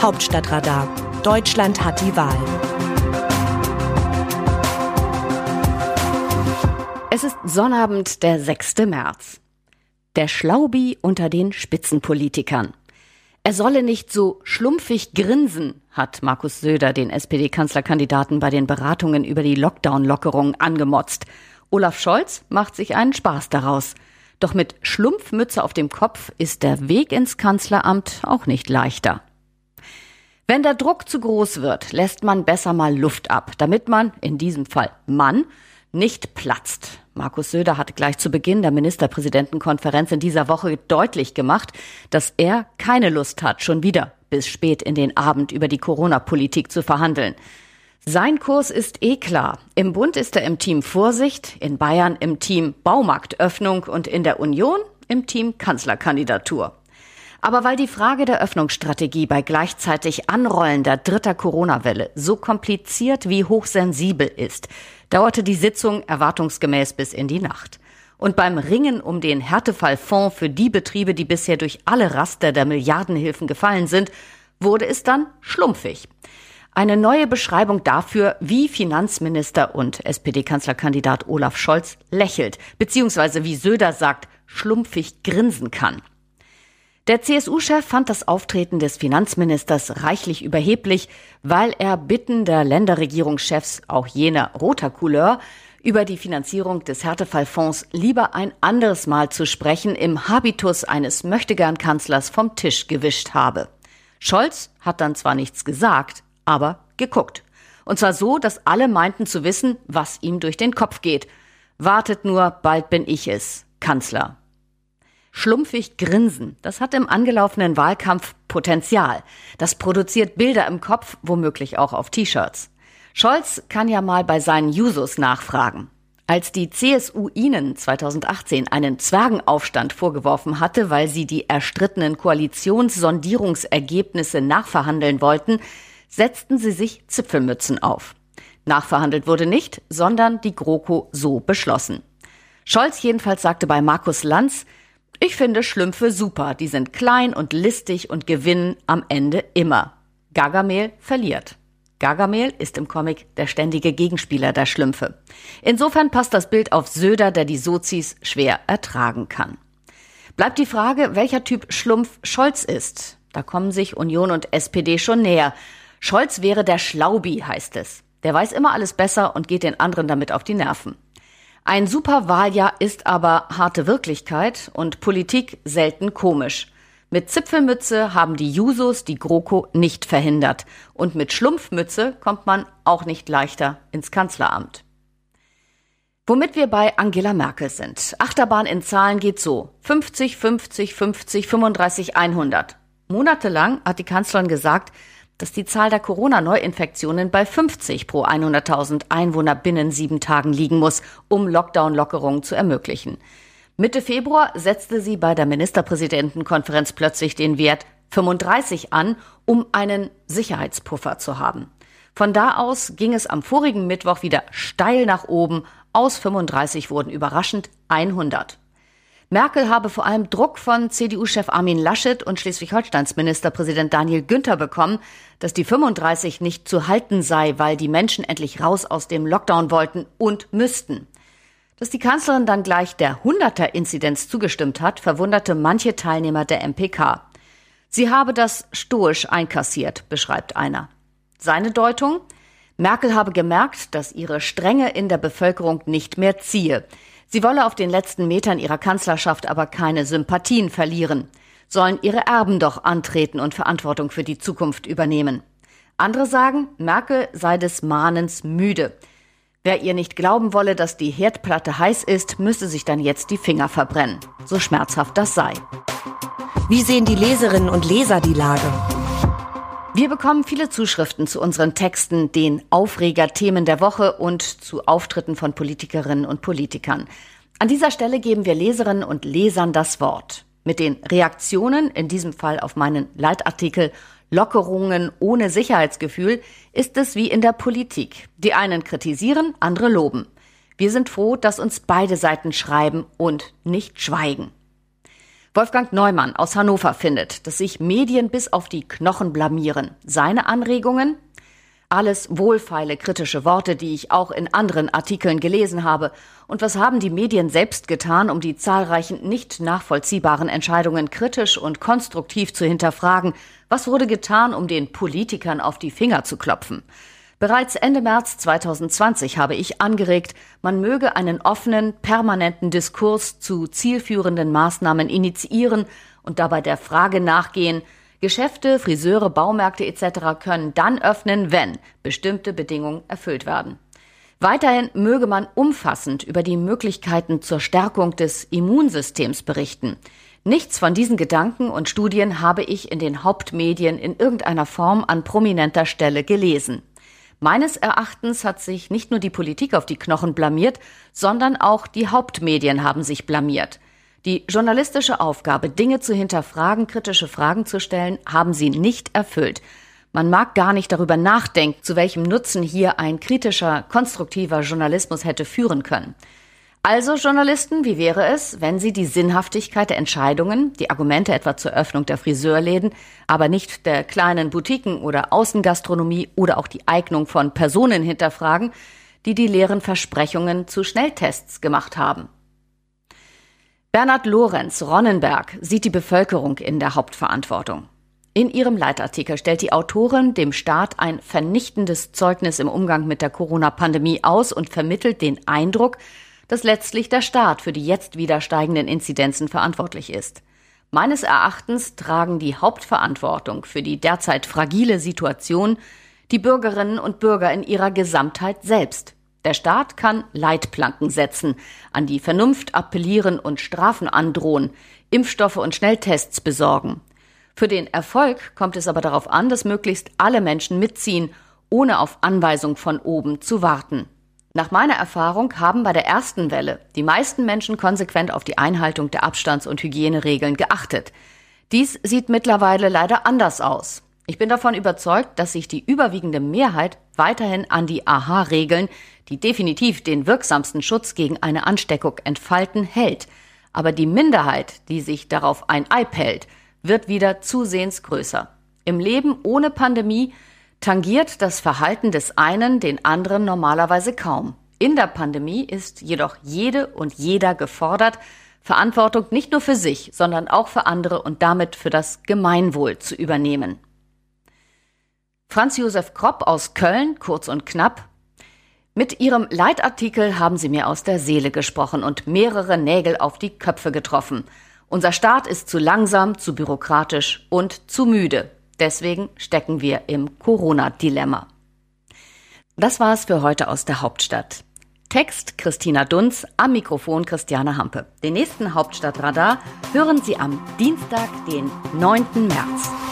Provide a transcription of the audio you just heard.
Hauptstadtradar. Deutschland hat die Wahl. Es ist Sonnabend, der 6. März. Der Schlaubi unter den Spitzenpolitikern. Er solle nicht so schlumpfig grinsen, hat Markus Söder den SPD-Kanzlerkandidaten bei den Beratungen über die Lockdown-Lockerung angemotzt. Olaf Scholz macht sich einen Spaß daraus. Doch mit Schlumpfmütze auf dem Kopf ist der Weg ins Kanzleramt auch nicht leichter. Wenn der Druck zu groß wird, lässt man besser mal Luft ab, damit man, in diesem Fall Mann, nicht platzt. Markus Söder hat gleich zu Beginn der Ministerpräsidentenkonferenz in dieser Woche deutlich gemacht, dass er keine Lust hat, schon wieder bis spät in den Abend über die Corona-Politik zu verhandeln. Sein Kurs ist eh klar. Im Bund ist er im Team Vorsicht, in Bayern im Team Baumarktöffnung und in der Union im Team Kanzlerkandidatur. Aber weil die Frage der Öffnungsstrategie bei gleichzeitig anrollender dritter Corona-Welle so kompliziert wie hochsensibel ist, dauerte die Sitzung erwartungsgemäß bis in die Nacht. Und beim Ringen um den Härtefallfonds für die Betriebe, die bisher durch alle Raster der Milliardenhilfen gefallen sind, wurde es dann schlumpfig. Eine neue Beschreibung dafür, wie Finanzminister und SPD-Kanzlerkandidat Olaf Scholz lächelt, beziehungsweise wie Söder sagt, schlumpfig grinsen kann. Der CSU-Chef fand das Auftreten des Finanzministers reichlich überheblich, weil er Bitten der Länderregierungschefs, auch jener roter Couleur, über die Finanzierung des Härtefallfonds lieber ein anderes Mal zu sprechen im Habitus eines Möchtegern-Kanzlers vom Tisch gewischt habe. Scholz hat dann zwar nichts gesagt, aber geguckt. Und zwar so, dass alle meinten zu wissen, was ihm durch den Kopf geht. Wartet nur, bald bin ich es, Kanzler. Schlumpfig grinsen, das hat im angelaufenen Wahlkampf Potenzial. Das produziert Bilder im Kopf, womöglich auch auf T-Shirts. Scholz kann ja mal bei seinen Jusos nachfragen. Als die CSU ihnen 2018 einen Zwergenaufstand vorgeworfen hatte, weil sie die erstrittenen Koalitionssondierungsergebnisse nachverhandeln wollten, setzten sie sich Zipfelmützen auf. Nachverhandelt wurde nicht, sondern die GroKo so beschlossen. Scholz jedenfalls sagte bei Markus Lanz, ich finde Schlümpfe super, die sind klein und listig und gewinnen am Ende immer. Gargamel verliert. Gargamel ist im Comic der ständige Gegenspieler der Schlümpfe. Insofern passt das Bild auf Söder, der die Sozis schwer ertragen kann. Bleibt die Frage, welcher Typ Schlumpf Scholz ist. Da kommen sich Union und SPD schon näher. Scholz wäre der Schlaubi, heißt es. Der weiß immer alles besser und geht den anderen damit auf die Nerven. Ein super Wahljahr ist aber harte Wirklichkeit und Politik selten komisch. Mit Zipfelmütze haben die Jusos die GroKo nicht verhindert. Und mit Schlumpfmütze kommt man auch nicht leichter ins Kanzleramt. Womit wir bei Angela Merkel sind. Achterbahn in Zahlen geht so. 50, 50, 50, 35, 100. Monatelang hat die Kanzlerin gesagt, dass die Zahl der Corona-Neuinfektionen bei 50 pro 100.000 Einwohner binnen sieben Tagen liegen muss, um Lockdown-Lockerungen zu ermöglichen. Mitte Februar setzte sie bei der Ministerpräsidentenkonferenz plötzlich den Wert 35 an, um einen Sicherheitspuffer zu haben. Von da aus ging es am vorigen Mittwoch wieder steil nach oben. Aus 35 wurden überraschend 100. Merkel habe vor allem Druck von CDU-Chef Armin Laschet und Schleswig-Holsteins Ministerpräsident Daniel Günther bekommen, dass die 35 nicht zu halten sei, weil die Menschen endlich raus aus dem Lockdown wollten und müssten. Dass die Kanzlerin dann gleich der 100er-Inzidenz zugestimmt hat, verwunderte manche Teilnehmer der MPK. Sie habe das stoisch einkassiert, beschreibt einer. Seine Deutung? Merkel habe gemerkt, dass ihre Strenge in der Bevölkerung nicht mehr ziehe. Sie wolle auf den letzten Metern ihrer Kanzlerschaft aber keine Sympathien verlieren. Sollen ihre Erben doch antreten und Verantwortung für die Zukunft übernehmen. Andere sagen, Merkel sei des Mahnens müde. Wer ihr nicht glauben wolle, dass die Herdplatte heiß ist, müsse sich dann jetzt die Finger verbrennen. So schmerzhaft das sei. Wie sehen die Leserinnen und Leser die Lage? Wir bekommen viele Zuschriften zu unseren Texten, den Aufreger-Themen der Woche und zu Auftritten von Politikerinnen und Politikern. An dieser Stelle geben wir Leserinnen und Lesern das Wort. Mit den Reaktionen, in diesem Fall auf meinen Leitartikel Lockerungen ohne Sicherheitsgefühl, ist es wie in der Politik. Die einen kritisieren, andere loben. Wir sind froh, dass uns beide Seiten schreiben und nicht schweigen. Wolfgang Neumann aus Hannover findet, dass sich Medien bis auf die Knochen blamieren. Seine Anregungen? Alles wohlfeile kritische Worte, die ich auch in anderen Artikeln gelesen habe. Und was haben die Medien selbst getan, um die zahlreichen nicht nachvollziehbaren Entscheidungen kritisch und konstruktiv zu hinterfragen? Was wurde getan, um den Politikern auf die Finger zu klopfen? Bereits Ende März 2020 habe ich angeregt, man möge einen offenen, permanenten Diskurs zu zielführenden Maßnahmen initiieren und dabei der Frage nachgehen, Geschäfte, Friseure, Baumärkte etc. können dann öffnen, wenn bestimmte Bedingungen erfüllt werden. Weiterhin möge man umfassend über die Möglichkeiten zur Stärkung des Immunsystems berichten. Nichts von diesen Gedanken und Studien habe ich in den Hauptmedien in irgendeiner Form an prominenter Stelle gelesen. Meines Erachtens hat sich nicht nur die Politik auf die Knochen blamiert, sondern auch die Hauptmedien haben sich blamiert. Die journalistische Aufgabe, Dinge zu hinterfragen, kritische Fragen zu stellen, haben sie nicht erfüllt. Man mag gar nicht darüber nachdenken, zu welchem Nutzen hier ein kritischer, konstruktiver Journalismus hätte führen können. Also Journalisten, wie wäre es, wenn Sie die Sinnhaftigkeit der Entscheidungen, die Argumente etwa zur Öffnung der Friseurläden, aber nicht der kleinen Boutiquen oder Außengastronomie oder auch die Eignung von Personen hinterfragen, die die leeren Versprechungen zu Schnelltests gemacht haben? Bernhard Lorenz Ronnenberg sieht die Bevölkerung in der Hauptverantwortung. In ihrem Leitartikel stellt die Autorin dem Staat ein vernichtendes Zeugnis im Umgang mit der Corona-Pandemie aus und vermittelt den Eindruck, dass letztlich der Staat für die jetzt wieder steigenden Inzidenzen verantwortlich ist. Meines Erachtens tragen die Hauptverantwortung für die derzeit fragile Situation die Bürgerinnen und Bürger in ihrer Gesamtheit selbst. Der Staat kann Leitplanken setzen, an die Vernunft appellieren und Strafen androhen, Impfstoffe und Schnelltests besorgen. Für den Erfolg kommt es aber darauf an, dass möglichst alle Menschen mitziehen, ohne auf Anweisung von oben zu warten. Nach meiner Erfahrung haben bei der ersten Welle die meisten Menschen konsequent auf die Einhaltung der Abstands- und Hygieneregeln geachtet. Dies sieht mittlerweile leider anders aus. Ich bin davon überzeugt, dass sich die überwiegende Mehrheit weiterhin an die AHA-Regeln, die definitiv den wirksamsten Schutz gegen eine Ansteckung entfalten, hält. Aber die Minderheit, die sich darauf ein Ei hält, wird wieder zusehends größer. Im Leben ohne Pandemie tangiert das Verhalten des einen den anderen normalerweise kaum. In der Pandemie ist jedoch jede und jeder gefordert, Verantwortung nicht nur für sich, sondern auch für andere und damit für das Gemeinwohl zu übernehmen. Franz Josef Kropp aus Köln, kurz und knapp. Mit ihrem Leitartikel haben sie mir aus der Seele gesprochen und mehrere Nägel auf die Köpfe getroffen. Unser Staat ist zu langsam, zu bürokratisch und zu müde. Deswegen stecken wir im Corona-Dilemma. Das war's für heute aus der Hauptstadt. Text Christina Dunz, am Mikrofon Christiane Hampe. Den nächsten Hauptstadtradar hören Sie am Dienstag, den 9. März.